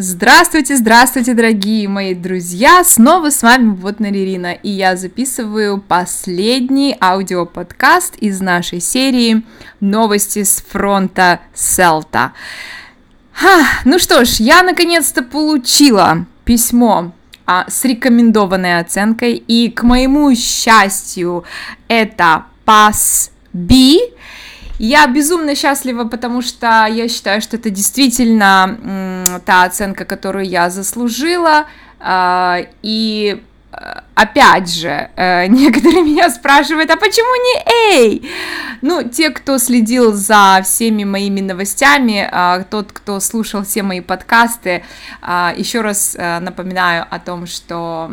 Здравствуйте, здравствуйте, дорогие мои друзья! Снова с вами вот Ирина, и я записываю последний аудиоподкаст из нашей серии «Новости с фронта Селта». Ха, ну что ж, я наконец-то получила письмо а, с рекомендованной оценкой, и к моему счастью это пас B, я безумно счастлива, потому что я считаю, что это действительно та оценка, которую я заслужила. А, и э, опять же, э, некоторые меня спрашивают, а почему не Эй? Ну, те, кто следил за всеми моими новостями, а, тот, кто слушал все мои подкасты, а, еще раз э, напоминаю о том, что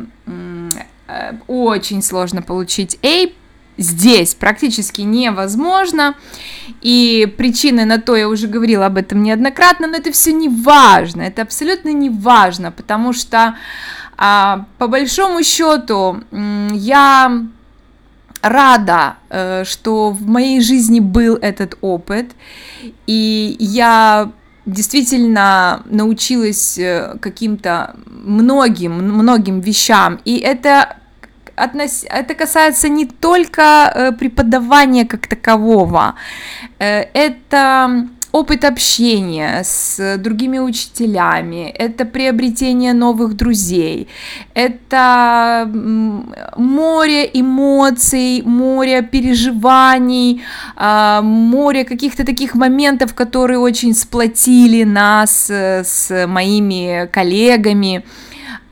очень сложно получить A здесь практически невозможно. И причины на то я уже говорила об этом неоднократно, но это все не важно, это абсолютно не важно, потому что а, по большому счету я рада, э, что в моей жизни был этот опыт, и я действительно научилась э, каким-то многим, многим вещам, и это относ... это касается не только э, преподавания как такового, э, это опыт общения с другими учителями, это приобретение новых друзей, это море эмоций, море переживаний, а, море каких-то таких моментов, которые очень сплотили нас э, с моими коллегами.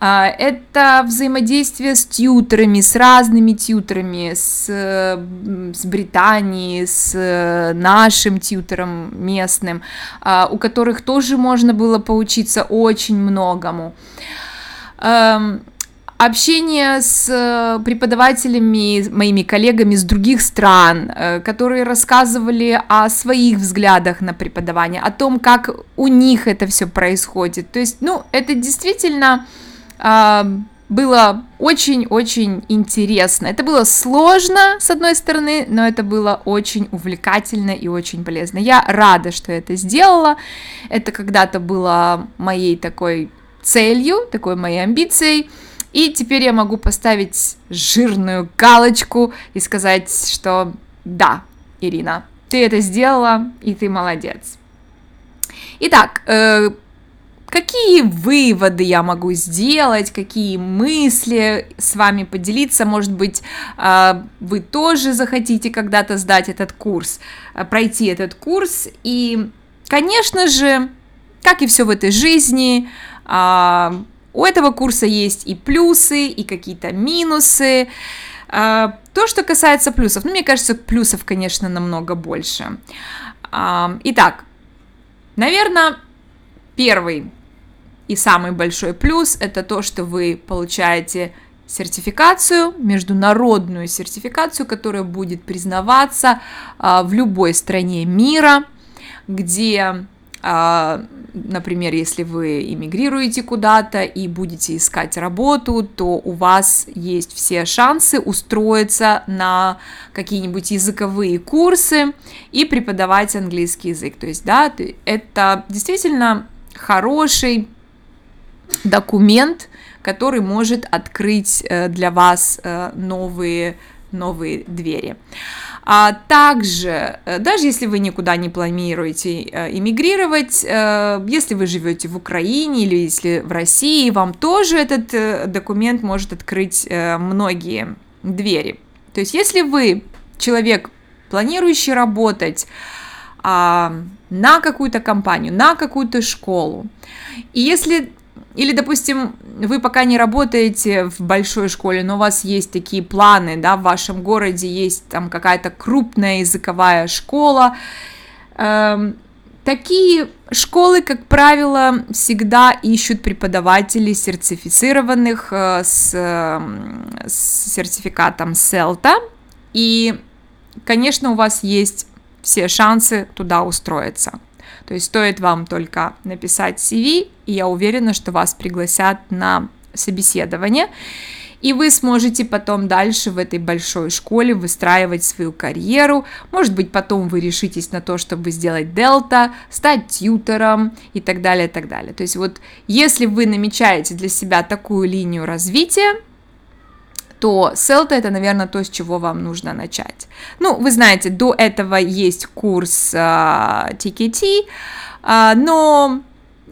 А, это взаимодействие с тьютерами, с разными тьютерами, с, с Британией, с нашим тьютером местным, а, у которых тоже можно было поучиться очень многому. Общение с преподавателями, моими коллегами с других стран, э, которые рассказывали о своих взглядах на преподавание, о том, как у них это все происходит. То есть, ну, это действительно было очень-очень интересно. Это было сложно, с одной стороны, но это было очень увлекательно и очень полезно. Я рада, что я это сделала. Это когда-то было моей такой целью, такой моей амбицией. И теперь я могу поставить жирную галочку и сказать, что да, Ирина, ты это сделала, и ты молодец. Итак, э, какие выводы я могу сделать, какие мысли с вами поделиться, может быть, а, вы тоже захотите когда-то сдать этот курс, а, пройти этот курс, и, конечно же, как и все в этой жизни, а, у этого курса есть и плюсы, и какие-то минусы. То, что касается плюсов, ну, мне кажется, плюсов, конечно, намного больше. Итак, наверное, первый и самый большой плюс это то, что вы получаете сертификацию, международную сертификацию, которая будет признаваться а, в любой стране мира, где, а, например, если вы эмигрируете куда-то и будете искать работу, то у вас есть все шансы устроиться на какие-нибудь языковые курсы и преподавать английский язык. То есть, да, это действительно хороший документ, который может открыть э, для вас э, новые, новые двери. А также, э, даже если вы никуда не планируете иммигрировать, если вы живете в Украине или если в России, вам тоже этот документ может открыть многие двери. То есть, если вы человек, планирующий работать а, на какую-то компанию, на какую-то школу, и если или, допустим, вы пока не работаете в большой школе, но у вас есть такие планы, да, в вашем городе есть там какая-то крупная языковая школа. Эм, такие школы, как правило, всегда ищут преподавателей сертифицированных э, с, э, с сертификатом CELTA. И, конечно, у вас есть все шансы туда устроиться. То есть стоит вам только написать CV, и я уверена, что вас пригласят на собеседование. и вы сможете потом дальше в этой большой школе выстраивать свою карьеру. Может быть, потом вы решитесь на то, чтобы сделать дельта, стать тьютором и так далее, и так далее. То есть вот если вы намечаете для себя такую линию развития, то селта это, наверное, то, с чего вам нужно начать. Ну, вы знаете, до этого есть курс uh, TKT, uh, но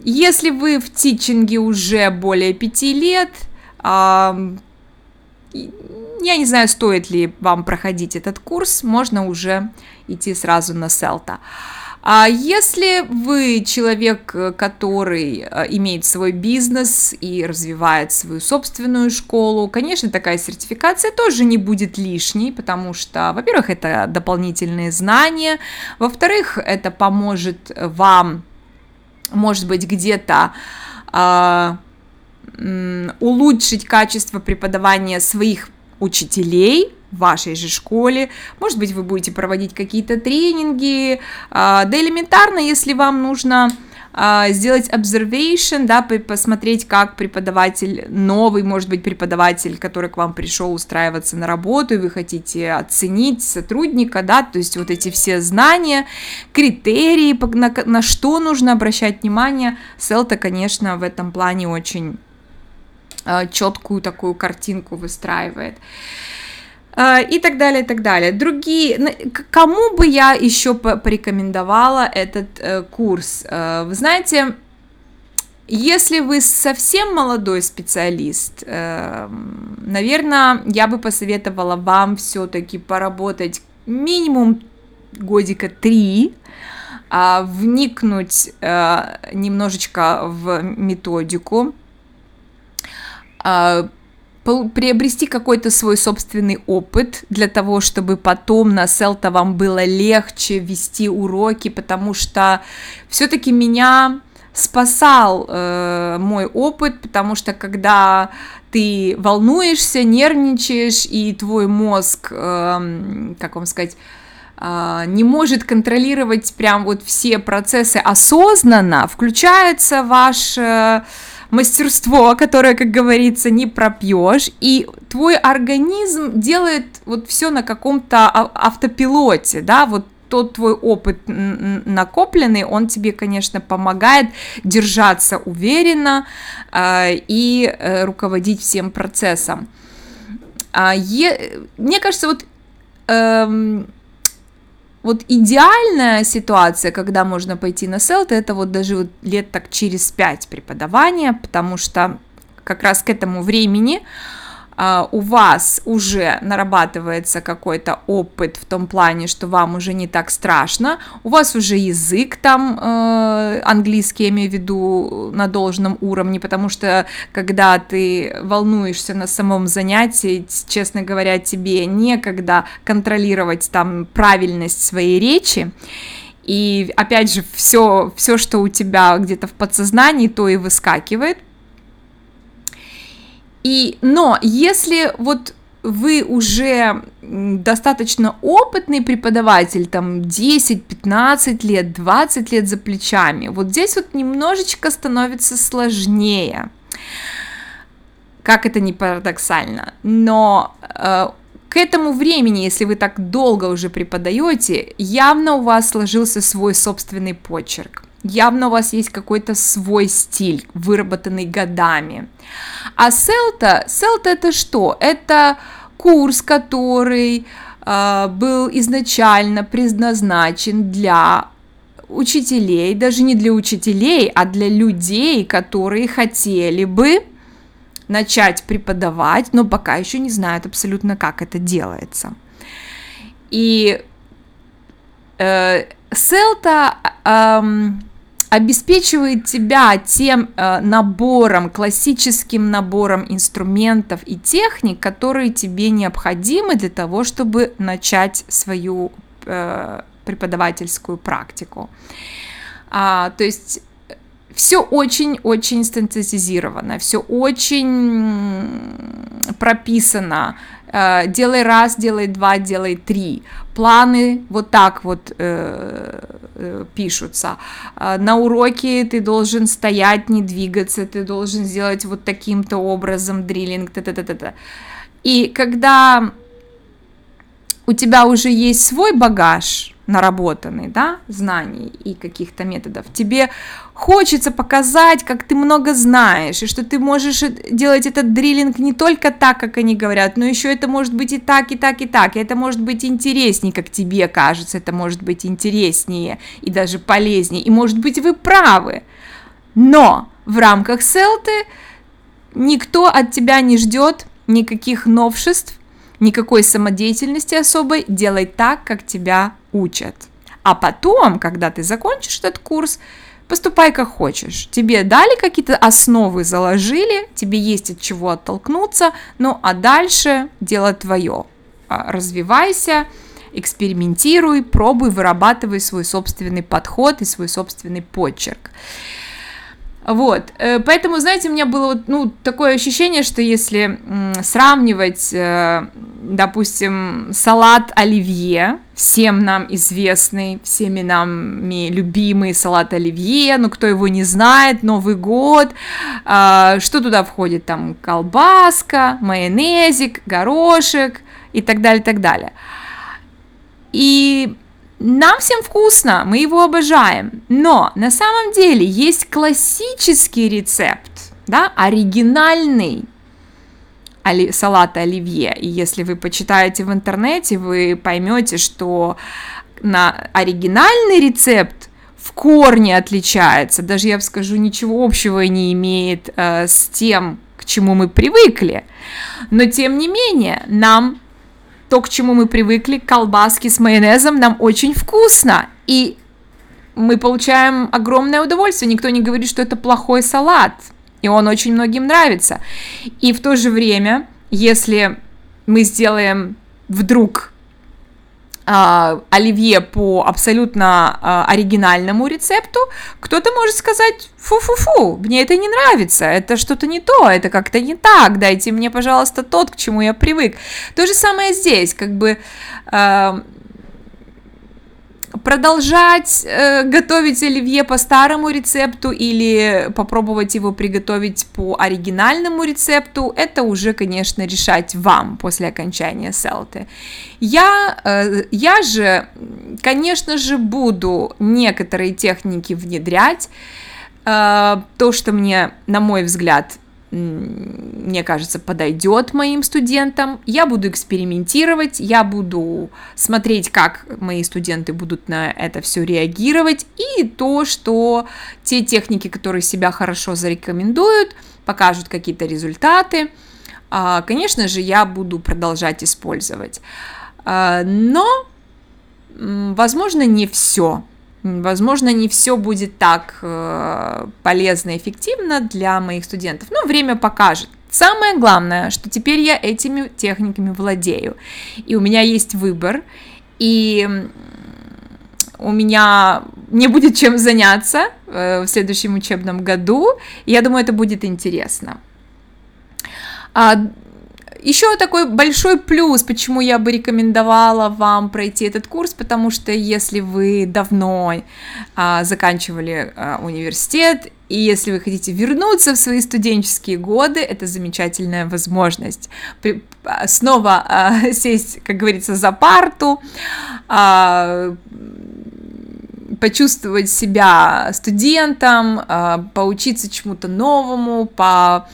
если вы в тичинге уже более пяти лет, uh, я не знаю, стоит ли вам проходить этот курс, можно уже идти сразу на селта. А если вы человек, который э, имеет свой бизнес и развивает свою собственную школу, конечно, такая сертификация тоже не будет лишней, потому что, во-первых, это дополнительные знания, во-вторых, это поможет вам, может быть, где-то а, улучшить качество преподавания своих учителей в вашей же школе, может быть, вы будете проводить какие-то тренинги, а, да элементарно, если вам нужно а, сделать observation, да, посмотреть, как преподаватель, новый, может быть, преподаватель, который к вам пришел устраиваться на работу, и вы хотите оценить сотрудника, да, то есть вот эти все знания, критерии, на, на что нужно обращать внимание, Селта, конечно, в этом плане очень Э, четкую такую картинку выстраивает и так далее, и так далее. Другие, кому бы я еще порекомендовала этот э, курс? Э, вы знаете, если вы совсем молодой специалист, э, наверное, я бы посоветовала вам все-таки поработать минимум годика три, э, вникнуть немножечко в методику, а, приобрести какой-то свой собственный опыт для того, чтобы потом на селта вам было легче вести уроки, потому что все-таки меня спасал э, мой опыт, потому что когда ты волнуешься, нервничаешь, и твой мозг, э, как вам сказать, э, не может контролировать прям вот все процессы осознанно, включается ваш... Мастерство, которое, как говорится, не пропьешь, и твой организм делает вот все на каком-то автопилоте, да, вот тот твой опыт накопленный, он тебе, конечно, помогает держаться уверенно э, и э, руководить всем процессом. А, е, мне кажется, вот э, вот идеальная ситуация, когда можно пойти на селт, это вот даже вот лет так через пять преподавания, потому что как раз к этому времени у вас уже нарабатывается какой-то опыт в том плане, что вам уже не так страшно, у вас уже язык там э, английский, я имею в виду, на должном уровне, потому что когда ты волнуешься на самом занятии, честно говоря, тебе некогда контролировать там правильность своей речи, и опять же, все, все, что у тебя где-то в подсознании, то и выскакивает, и, но если вот вы уже достаточно опытный преподаватель, там 10-15 лет, 20 лет за плечами, вот здесь вот немножечко становится сложнее. Как это не парадоксально, но э, к этому времени, если вы так долго уже преподаете, явно у вас сложился свой собственный почерк. Явно у вас есть какой-то свой стиль, выработанный годами. А селта, селта это что? Это курс, который э, был изначально предназначен для учителей, даже не для учителей, а для людей, которые хотели бы начать преподавать, но пока еще не знают абсолютно, как это делается. И э, селта э, обеспечивает тебя тем э, набором, классическим набором инструментов и техник, которые тебе необходимы для того, чтобы начать свою э, преподавательскую практику. А, то есть все очень-очень стандартизировано, все очень прописано, Э, делай раз, делай два, делай три. Планы вот так вот э, э, пишутся. Э, на уроке ты должен стоять, не двигаться, ты должен сделать вот таким-то образом дриллинг, та-та-та-та. И когда у тебя уже есть свой багаж, наработанный, да, знаний и каких-то методов, тебе хочется показать, как ты много знаешь, и что ты можешь делать этот дриллинг не только так, как они говорят, но еще это может быть и так, и так, и так, и это может быть интереснее, как тебе кажется, это может быть интереснее и даже полезнее, и может быть вы правы, но в рамках селты никто от тебя не ждет никаких новшеств, никакой самодеятельности особой, делай так, как тебя учат. А потом, когда ты закончишь этот курс, поступай как хочешь. Тебе дали какие-то основы, заложили, тебе есть от чего оттолкнуться, ну а дальше дело твое. А, развивайся, экспериментируй, пробуй, вырабатывай свой собственный подход и свой собственный почерк. Вот, э, поэтому, знаете, у меня было ну, такое ощущение, что если сравнивать, э, допустим, салат оливье, всем нам известный, всеми нами любимый салат оливье, ну кто его не знает, Новый год, а, что туда входит, там колбаска, майонезик, горошек и так далее, так далее. И нам всем вкусно, мы его обожаем, но на самом деле есть классический рецепт, да, оригинальный оли, салата оливье. И если вы почитаете в интернете, вы поймете, что на оригинальный рецепт в корне отличается, даже я скажу, ничего общего не имеет э, с тем, к чему мы привыкли. Но тем не менее, нам то, к чему мы привыкли, колбаски с майонезом, нам очень вкусно. И мы получаем огромное удовольствие. Никто не говорит, что это плохой салат. И он очень многим нравится. И в то же время, если мы сделаем вдруг оливье по абсолютно э, оригинальному рецепту, кто-то может сказать, фу-фу-фу, мне это не нравится, это что-то не то, это как-то не так, дайте мне, пожалуйста, тот, к чему я привык. То же самое здесь, как бы... Продолжать э, готовить оливье по старому рецепту или попробовать его приготовить по оригинальному рецепту, это уже, конечно, решать вам после окончания селты. Я, э, я же, конечно же, буду некоторые техники внедрять, э, то, что мне, на мой взгляд, мне кажется, подойдет моим студентам. Я буду экспериментировать, я буду смотреть, как мои студенты будут на это все реагировать, и то, что те техники, которые себя хорошо зарекомендуют, покажут какие-то результаты, а, конечно же, я буду продолжать использовать. А, но, возможно, не все. Возможно, не все будет так э, полезно и эффективно для моих студентов, но время покажет. Самое главное, что теперь я этими техниками владею, и у меня есть выбор, и у меня не будет чем заняться э, в следующем учебном году, я думаю, это будет интересно. А, еще такой большой плюс, почему я бы рекомендовала вам пройти этот курс, потому что если вы давно а, заканчивали а, университет, и если вы хотите вернуться в свои студенческие годы, это замечательная возможность. При, а, снова а, сесть, как говорится, за парту, а, почувствовать себя студентом, а, поучиться чему-то новому, по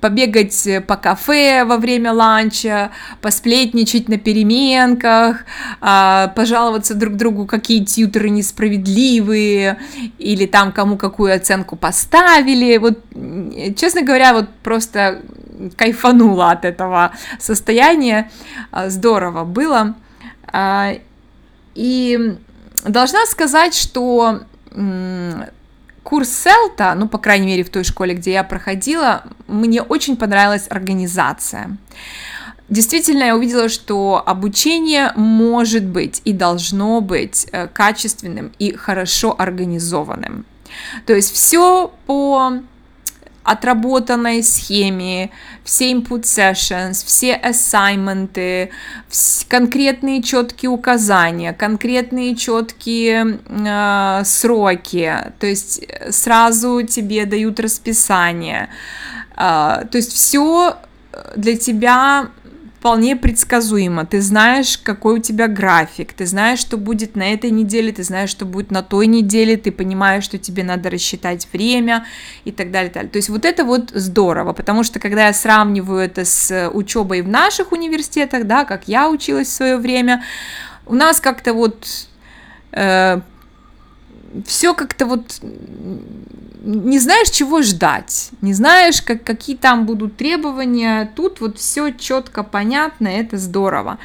побегать по кафе во время ланча, посплетничать на переменках, а, пожаловаться друг другу, какие тьютеры несправедливые, или там кому какую оценку поставили. Вот, честно говоря, вот просто кайфанула от этого состояния. А, здорово было. А, и должна сказать, что курс Селта, ну, по крайней мере, в той школе, где я проходила, мне очень понравилась организация. Действительно, я увидела, что обучение может быть и должно быть э, качественным и хорошо организованным. То есть все по отработанной схеме, все input sessions, все assignment, конкретные четкие указания, конкретные четкие э, сроки, то есть сразу тебе дают расписание, э, то есть все для тебя вполне предсказуемо. Ты знаешь, какой у тебя график, ты знаешь, что будет на этой неделе, ты знаешь, что будет на той неделе, ты понимаешь, что тебе надо рассчитать время и так далее. так далее. То есть вот это вот здорово, потому что когда я сравниваю это с учебой в наших университетах, да, как я училась в свое время, у нас как-то вот э, все как-то вот не знаешь, чего ждать, не знаешь, как, какие там будут требования. Тут вот все четко понятно, это здорово.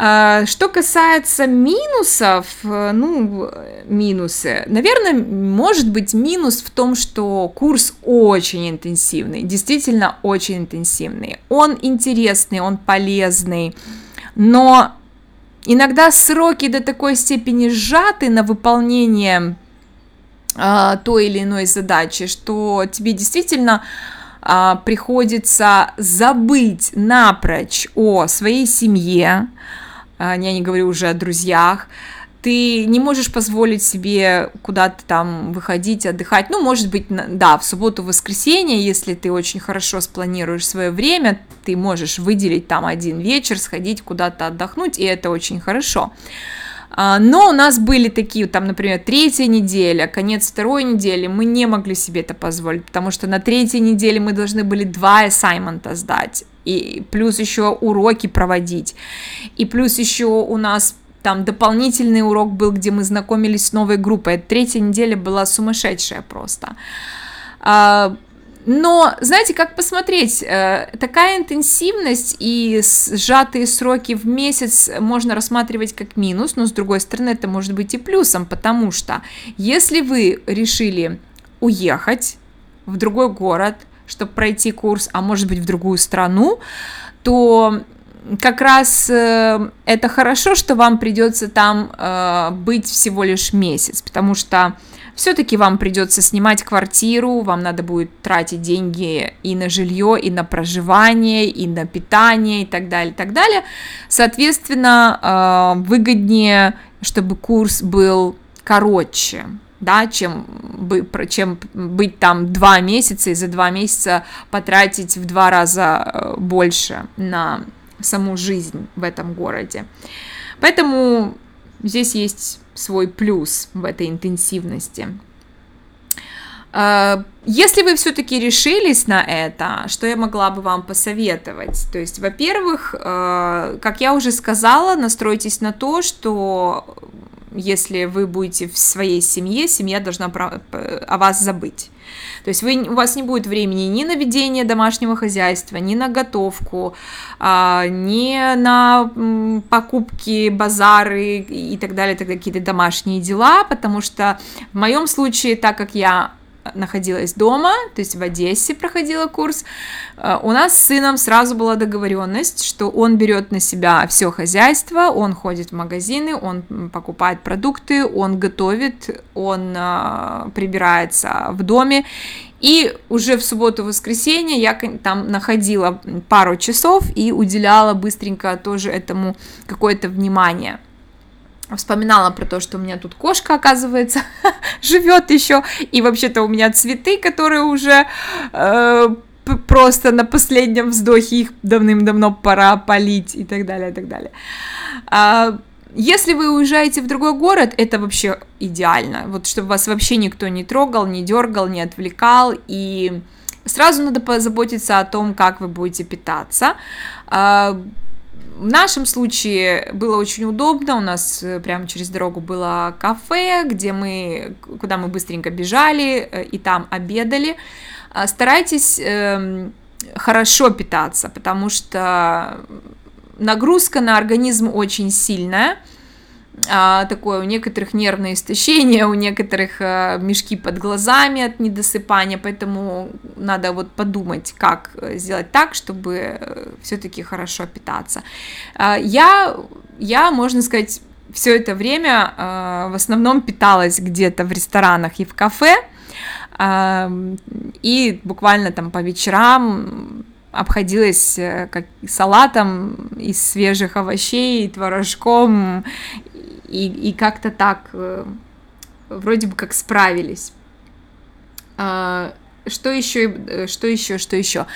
А, что касается минусов, ну, минусы, наверное, может быть минус в том, что курс очень интенсивный, действительно очень интенсивный. Он интересный, он полезный, но иногда сроки до такой степени сжаты на выполнение а, той или иной задачи, что тебе действительно а, приходится забыть напрочь о своей семье, а, я не говорю уже о друзьях, ты не можешь позволить себе куда-то там выходить, отдыхать. Ну, может быть, да, в субботу, воскресенье, если ты очень хорошо спланируешь свое время, ты можешь выделить там один вечер, сходить куда-то отдохнуть, и это очень хорошо. А, но у нас были такие, там, например, третья неделя, конец второй недели, мы не могли себе это позволить, потому что на третьей неделе мы должны были два ассаймента сдать, и плюс еще уроки проводить, и плюс еще у нас там дополнительный урок был, где мы знакомились с новой группой. Третья неделя была сумасшедшая просто. А, но, знаете, как посмотреть, э, такая интенсивность и сжатые сроки в месяц можно рассматривать как минус, но с другой стороны это может быть и плюсом, потому что если вы решили уехать в другой город, чтобы пройти курс, а может быть в другую страну, то как раз э, это хорошо, что вам придется там э, быть всего лишь месяц, потому что все-таки вам придется снимать квартиру, вам надо будет тратить деньги и на жилье, и на проживание, и на питание, и так далее, и так далее. Соответственно, э, выгоднее, чтобы курс был короче, да, чем, чем быть там два месяца и за два месяца потратить в два раза э, больше на саму жизнь в этом городе. Поэтому здесь есть свой плюс в этой интенсивности. А, если вы все-таки решились на это, что я могла бы вам посоветовать? То есть, во-первых, а, как я уже сказала, настройтесь на то, что если вы будете в своей семье, семья должна о вас забыть. То есть вы, у вас не будет времени ни на ведение домашнего хозяйства, ни на готовку, а, ни на покупки, базары и так далее, так какие-то домашние дела, потому что в моем случае, так как я находилась дома, то есть в Одессе проходила курс, э, у нас с сыном сразу была договоренность, что он берет на себя все хозяйство, он ходит в магазины, он покупает продукты, он готовит, он э, прибирается в доме, и уже в субботу-воскресенье я там находила пару часов и уделяла быстренько тоже этому какое-то внимание вспоминала про то, что у меня тут кошка, оказывается, живет еще, и вообще-то у меня цветы, которые уже э, просто на последнем вздохе их давным-давно пора полить и так далее, и так далее. А, если вы уезжаете в другой город, это вообще идеально, вот чтобы вас вообще никто не трогал, не дергал, не отвлекал, и сразу надо позаботиться о том, как вы будете питаться. В нашем случае было очень удобно, у нас э, прямо через дорогу было кафе, где мы, куда мы быстренько бежали э, и там обедали. А, старайтесь эм, хорошо питаться, потому что нагрузка на организм очень сильная, а, такое у некоторых нервное истощение, у некоторых а, мешки под глазами от недосыпания, поэтому надо вот подумать, как сделать так, чтобы э, все-таки хорошо питаться. А, я, я, можно сказать, все это время а, в основном питалась где-то в ресторанах и в кафе, и буквально там по вечерам обходилась э, как салатом из свежих овощей, творожком, и, и как-то так э, вроде бы как справились. А, что еще, э, что еще, что еще?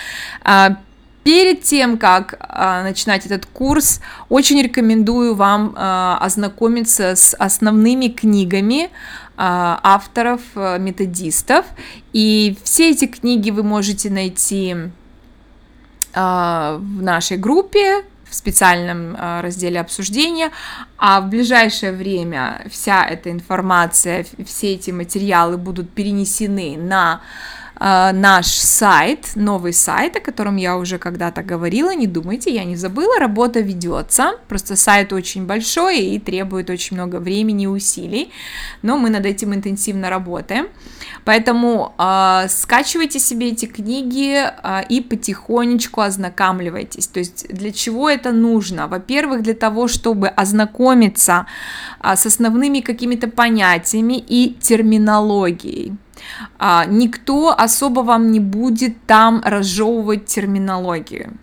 А, перед тем, как а, начинать этот курс, очень рекомендую вам ознакомиться с основными книгами авторов, методистов. И все эти книги вы можете найти в нашей группе в специальном э, разделе обсуждения, а в ближайшее время вся эта информация, все эти материалы будут перенесены на наш сайт, новый сайт, о котором я уже когда-то говорила, не думайте, я не забыла, работа ведется, просто сайт очень большой и требует очень много времени и усилий, но мы над этим интенсивно работаем, поэтому э, скачивайте себе эти книги э, и потихонечку ознакомливайтесь, то есть для чего это нужно? Во-первых, для того, чтобы ознакомиться э, с основными какими-то понятиями и терминологией, а, никто особо вам не будет там разжевывать терминологию.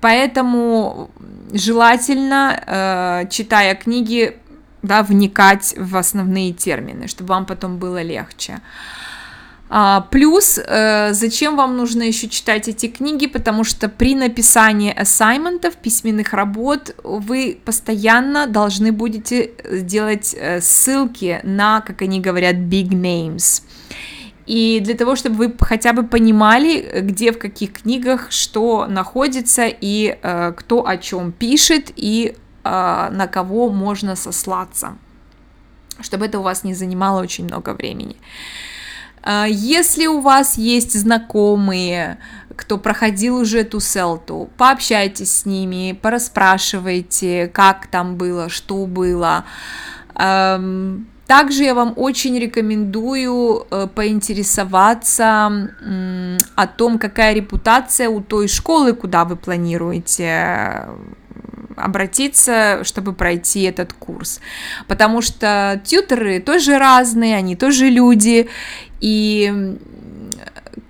Поэтому желательно, э, читая книги, да, вникать в основные термины, чтобы вам потом было легче. А, плюс, э, зачем вам нужно еще читать эти книги, потому что при написании ассайментов, письменных работ, вы постоянно должны будете делать э, ссылки на, как они говорят, big names. И для того, чтобы вы хотя бы понимали, где в каких книгах что находится и э, кто о чем пишет и э, на кого можно сослаться, чтобы это у вас не занимало очень много времени. Э, если у вас есть знакомые, кто проходил уже эту селту, пообщайтесь с ними, порасспрашивайте, как там было, что было. Эм, также я вам очень рекомендую э, поинтересоваться о том, какая репутация у той школы, куда вы планируете э, обратиться, чтобы пройти этот курс. Потому что тьютеры тоже разные, они тоже люди, и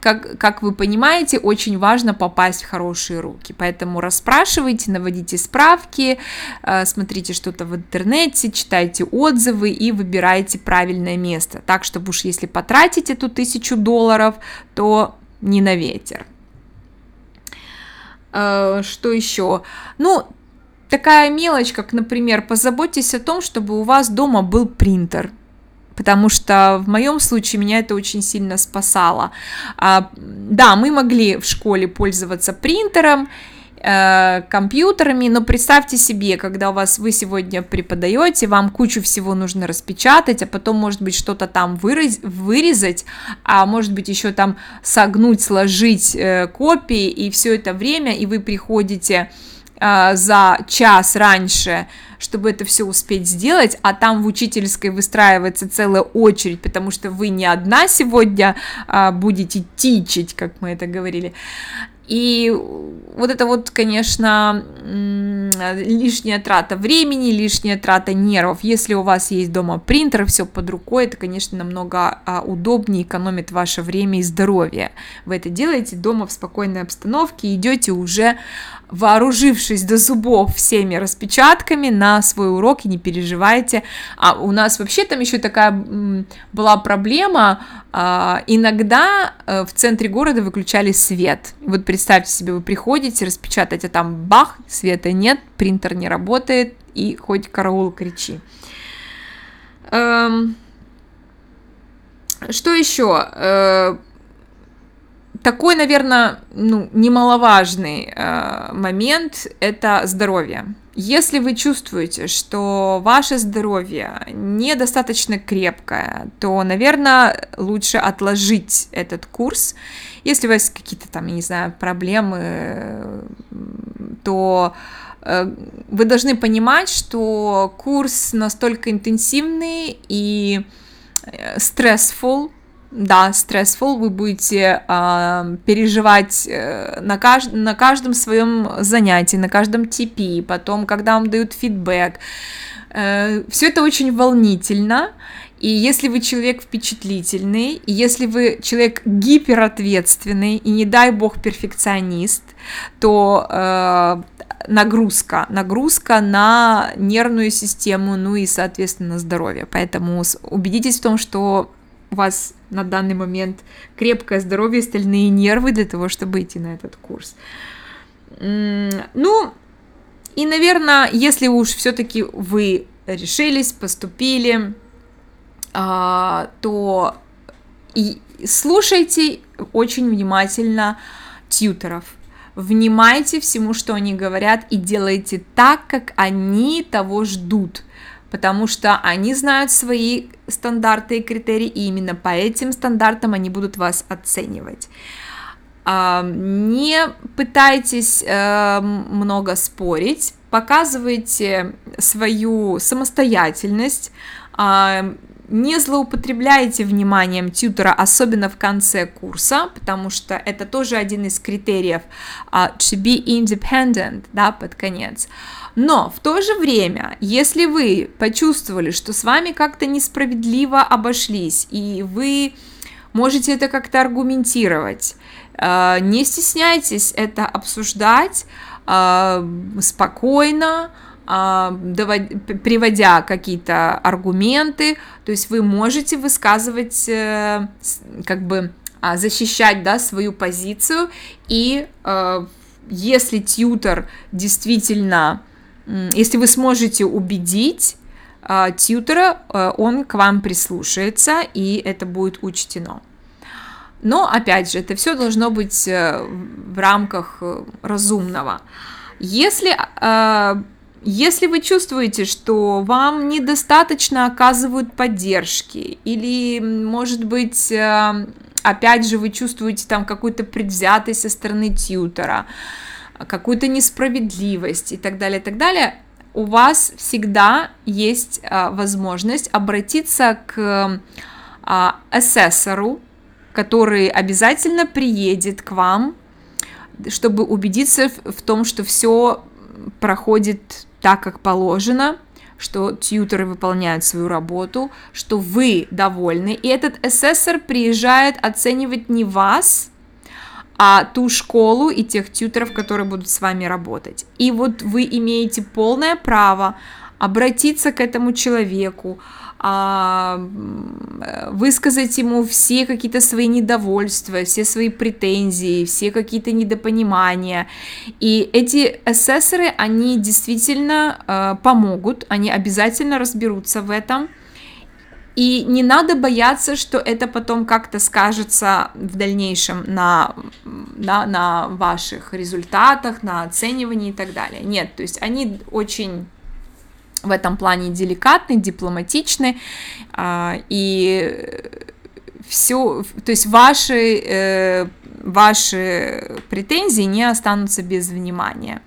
как, как вы понимаете, очень важно попасть в хорошие руки. Поэтому расспрашивайте, наводите справки, э, смотрите что-то в интернете, читайте отзывы и выбирайте правильное место. Так, чтобы уж если потратить эту тысячу долларов, то не на ветер. Э, что еще? Ну, такая мелочь, как, например, позаботьтесь о том, чтобы у вас дома был принтер – потому что в моем случае меня это очень сильно спасало. А, да, мы могли в школе пользоваться принтером, э, компьютерами, но представьте себе, когда у вас вы сегодня преподаете, вам кучу всего нужно распечатать, а потом, может быть, что-то там вырез, вырезать, а может быть, еще там согнуть, сложить э, копии, и все это время, и вы приходите э, за час раньше чтобы это все успеть сделать, а там в учительской выстраивается целая очередь, потому что вы не одна сегодня а, будете тичить, как мы это говорили. И вот это вот, конечно, лишняя трата времени, лишняя трата нервов. Если у вас есть дома принтер, все под рукой, это, конечно, намного а, удобнее, экономит ваше время и здоровье. Вы это делаете дома в спокойной обстановке, идете уже вооружившись до зубов всеми распечатками на свой урок и не переживайте. А у нас вообще там еще такая была проблема, а, иногда э, в центре города выключали свет. Вот представьте себе, вы приходите распечатать, а там бах, света нет, принтер не работает, и хоть караул кричи. Эм, что еще? Э, такой, наверное, ну, немаловажный э, момент – это здоровье. Если вы чувствуете, что ваше здоровье недостаточно крепкое, то, наверное, лучше отложить этот курс. Если у вас какие-то там, я не знаю, проблемы, то э, вы должны понимать, что курс настолько интенсивный и э, стрессфул, да, stressful, вы будете э, переживать на, кажд на каждом своем занятии, на каждом TP, потом, когда вам дают фидбэк. Э, все это очень волнительно, И если вы человек впечатлительный, и если вы человек гиперответственный, и не дай бог перфекционист, то э, нагрузка, нагрузка на нервную систему, ну и, соответственно, здоровье. Поэтому убедитесь в том, что у вас на данный момент крепкое здоровье, стальные нервы для того, чтобы идти на этот курс. Ну, и, наверное, если уж все-таки вы решились, поступили, а, то и слушайте очень внимательно тьютеров. Внимайте всему, что они говорят, и делайте так, как они того ждут потому что они знают свои стандарты и критерии, и именно по этим стандартам они будут вас оценивать. А, не пытайтесь э, много спорить, показывайте свою самостоятельность, а, не злоупотребляйте вниманием тьютера, особенно в конце курса, потому что это тоже один из критериев uh, to be independent, да, под конец. Но в то же время, если вы почувствовали, что с вами как-то несправедливо обошлись, и вы можете это как-то аргументировать, uh, не стесняйтесь это обсуждать uh, спокойно, а, приводя какие-то аргументы, то есть вы можете высказывать, э, как бы а, защищать да, свою позицию, и э, если тьютер действительно, если вы сможете убедить а, тьютера, э, он к вам прислушается, и это будет учтено. Но, опять же, это все должно быть в рамках разумного. Если если вы чувствуете, что вам недостаточно оказывают поддержки, или, может быть, э, опять же, вы чувствуете там какую-то предвзятость со стороны тьютера, какую-то несправедливость и так далее, и так далее, у вас всегда есть а, возможность обратиться к а, асессору, который обязательно приедет к вам, чтобы убедиться в, в том, что все проходит так, как положено, что тьютеры выполняют свою работу, что вы довольны, и этот эсэсор приезжает оценивать не вас, а ту школу и тех тьютеров, которые будут с вами работать. И вот вы имеете полное право обратиться к этому человеку, а, высказать ему все какие-то свои недовольства, все свои претензии, все какие-то недопонимания. И эти асессоры, они действительно а, помогут, они обязательно разберутся в этом. И не надо бояться, что это потом как-то скажется в дальнейшем на, на, на ваших результатах, на оценивании и так далее. Нет, то есть они очень в этом плане деликатный, дипломатичный, а, и все, то есть ваши, э, ваши претензии не останутся без внимания.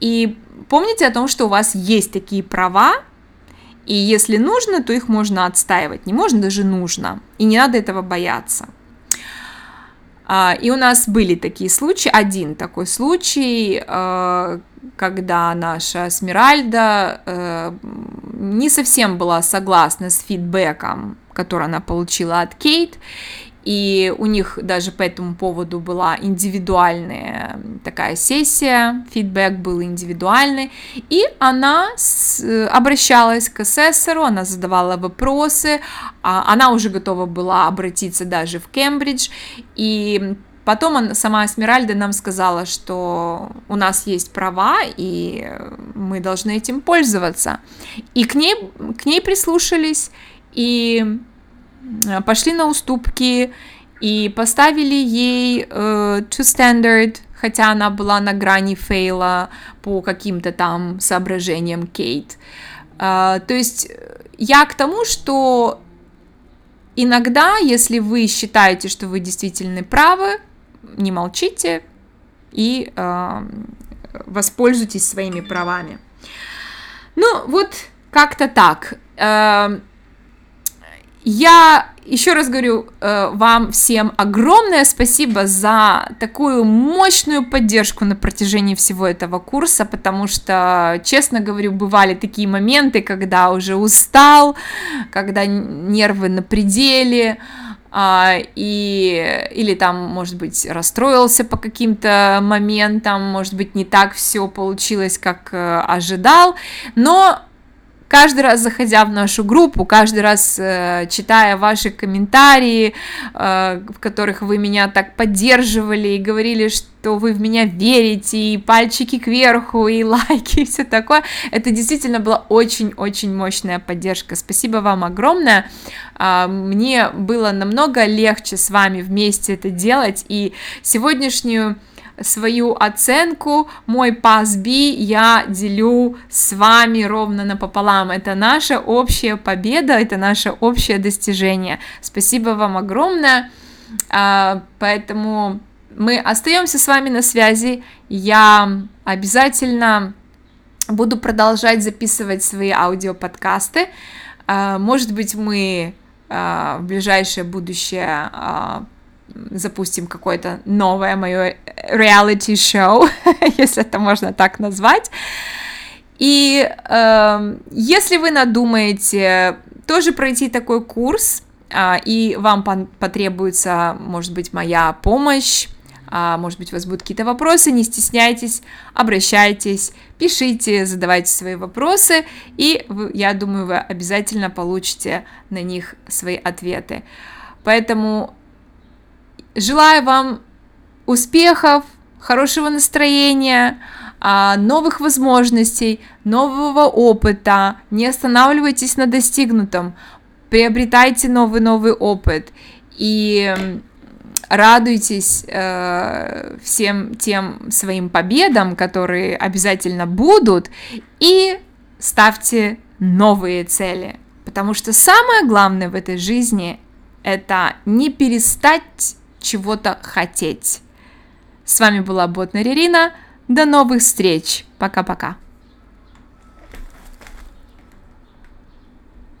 И помните о том, что у вас есть такие права, и если нужно, то их можно отстаивать. Не можно, даже нужно. И не надо этого бояться. А, и у нас были такие случаи, один такой случай, а, когда наша Смиральда э, не совсем была согласна с фидбэком, который она получила от Кейт, и у них даже по этому поводу была индивидуальная такая сессия, фидбэк был индивидуальный, и она с, обращалась к асессору, она задавала вопросы, а, она уже готова была обратиться даже в Кембридж, и Потом он, сама Эсмеральда нам сказала, что у нас есть права, и мы должны этим пользоваться. И к ней, к ней прислушались, и э, пошли на уступки, и поставили ей э, to standard, хотя она была на грани фейла по каким-то там соображениям Кейт. Э, то есть я к тому, что иногда, если вы считаете, что вы действительно правы, не молчите и э, воспользуйтесь своими правами. Ну, вот как-то так. Э, Я еще раз говорю э, вам всем огромное спасибо за такую мощную поддержку на протяжении всего этого курса, потому что, честно говорю, бывали такие моменты, когда уже устал, когда нервы на пределе, а, и, или там, может быть, расстроился по каким-то моментам, может быть, не так все получилось, как э, ожидал, но каждый раз заходя в нашу группу, каждый раз э, читая ваши комментарии, э, в которых вы меня так поддерживали и говорили, что вы в меня верите, и пальчики кверху, и лайки, и все такое, это действительно была очень-очень мощная поддержка. Спасибо вам огромное. Э, мне было намного легче с вами вместе это делать, и сегодняшнюю свою оценку, мой пас B я делю с вами ровно напополам. Это наша общая победа, это наше общее достижение. Спасибо вам огромное. А, поэтому мы остаемся с вами на связи. Я обязательно буду продолжать записывать свои аудиоподкасты. А, может быть, мы а, в ближайшее будущее запустим какое-то новое мое реалити-шоу, если это можно так назвать. И э, если вы надумаете тоже пройти такой курс, э, и вам потребуется, может быть, моя помощь, а, может быть, у вас будут какие-то вопросы, не стесняйтесь, обращайтесь, пишите, задавайте свои вопросы, и вы, я думаю, вы обязательно получите на них свои ответы. Поэтому Желаю вам успехов, хорошего настроения, а, новых возможностей, нового опыта. Не останавливайтесь на достигнутом, приобретайте новый-новый опыт и радуйтесь э, всем тем своим победам, которые обязательно будут, и ставьте новые цели. Потому что самое главное в этой жизни это не перестать чего-то хотеть. С вами была Ботнер Ирина. До новых встреч. Пока-пока.